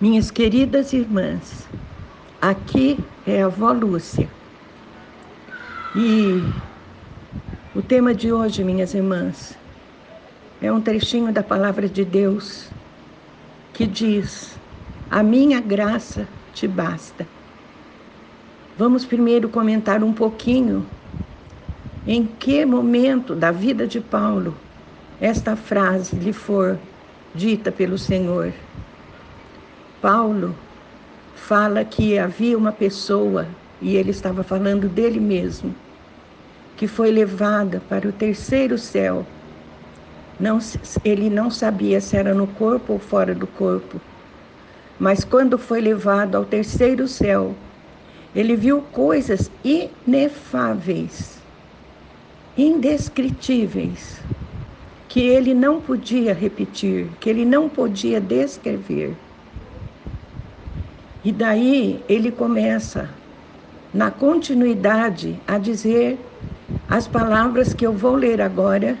Minhas queridas irmãs, aqui é a avó Lúcia. E o tema de hoje, minhas irmãs, é um trechinho da palavra de Deus que diz: A minha graça te basta. Vamos primeiro comentar um pouquinho em que momento da vida de Paulo esta frase lhe for dita pelo Senhor. Paulo fala que havia uma pessoa, e ele estava falando dele mesmo, que foi levada para o terceiro céu. Não, ele não sabia se era no corpo ou fora do corpo, mas quando foi levado ao terceiro céu, ele viu coisas inefáveis, indescritíveis, que ele não podia repetir, que ele não podia descrever. E daí ele começa, na continuidade, a dizer as palavras que eu vou ler agora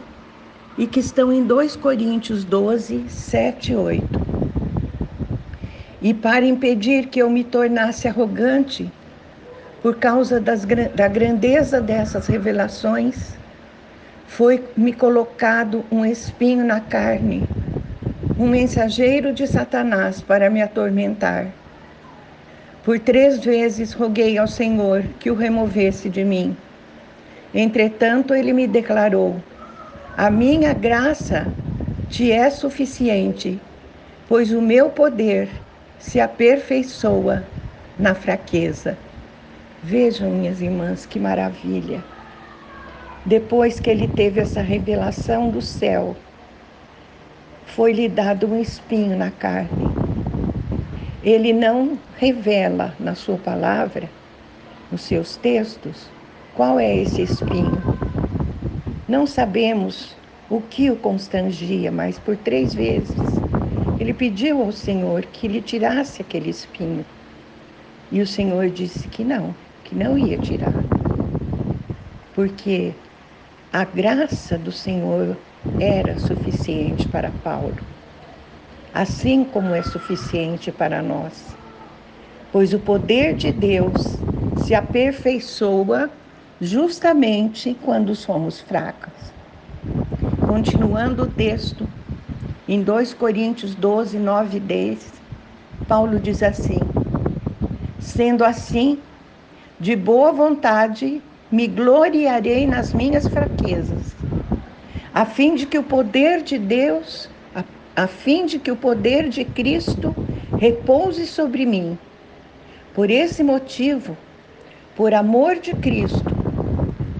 e que estão em 2 Coríntios 12, 7 e 8. E para impedir que eu me tornasse arrogante, por causa das, da grandeza dessas revelações, foi-me colocado um espinho na carne, um mensageiro de Satanás para me atormentar. Por três vezes roguei ao Senhor que o removesse de mim. Entretanto, ele me declarou: A minha graça te é suficiente, pois o meu poder se aperfeiçoa na fraqueza. Vejam, minhas irmãs, que maravilha. Depois que ele teve essa revelação do céu, foi-lhe dado um espinho na carne ele não revela na sua palavra, nos seus textos, qual é esse espinho. Não sabemos o que o constrangia, mas por três vezes ele pediu ao Senhor que lhe tirasse aquele espinho. E o Senhor disse que não, que não ia tirar. Porque a graça do Senhor era suficiente para Paulo assim como é suficiente para nós. Pois o poder de Deus se aperfeiçoa justamente quando somos fracas. Continuando o texto, em 2 Coríntios 12, 9 e 10, Paulo diz assim: Sendo assim, de boa vontade me gloriarei nas minhas fraquezas, a fim de que o poder de Deus a fim de que o poder de Cristo repouse sobre mim. Por esse motivo, por amor de Cristo,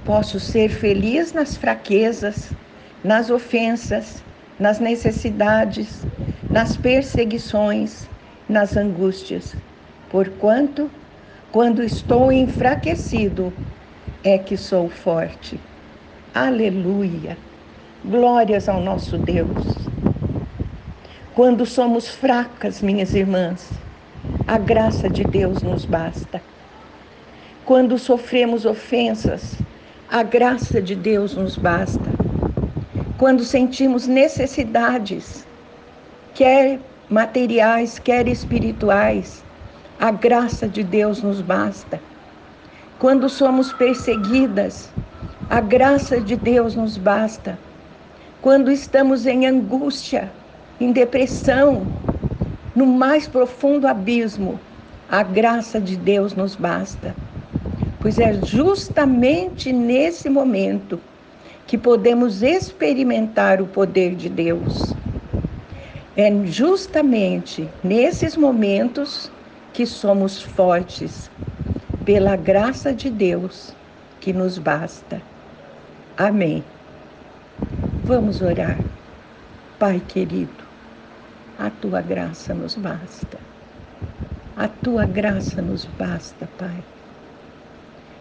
posso ser feliz nas fraquezas, nas ofensas, nas necessidades, nas perseguições, nas angústias, porquanto, quando estou enfraquecido, é que sou forte. Aleluia! Glórias ao nosso Deus. Quando somos fracas, minhas irmãs, a graça de Deus nos basta. Quando sofremos ofensas, a graça de Deus nos basta. Quando sentimos necessidades, quer materiais, quer espirituais, a graça de Deus nos basta. Quando somos perseguidas, a graça de Deus nos basta. Quando estamos em angústia, em depressão, no mais profundo abismo, a graça de Deus nos basta. Pois é justamente nesse momento que podemos experimentar o poder de Deus. É justamente nesses momentos que somos fortes, pela graça de Deus que nos basta. Amém. Vamos orar. Pai querido, a tua graça nos basta. A tua graça nos basta, Pai.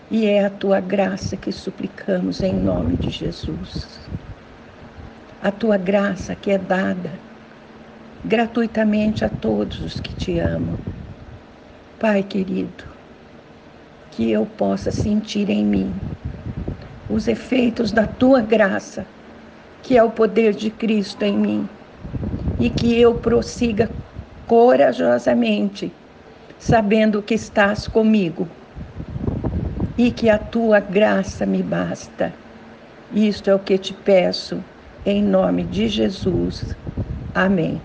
E é a tua graça que suplicamos em nome de Jesus. A tua graça que é dada gratuitamente a todos os que te amam. Pai querido, que eu possa sentir em mim os efeitos da tua graça, que é o poder de Cristo em mim e que eu prossiga corajosamente, sabendo que estás comigo e que a tua graça me basta. Isto é o que te peço, em nome de Jesus. Amém.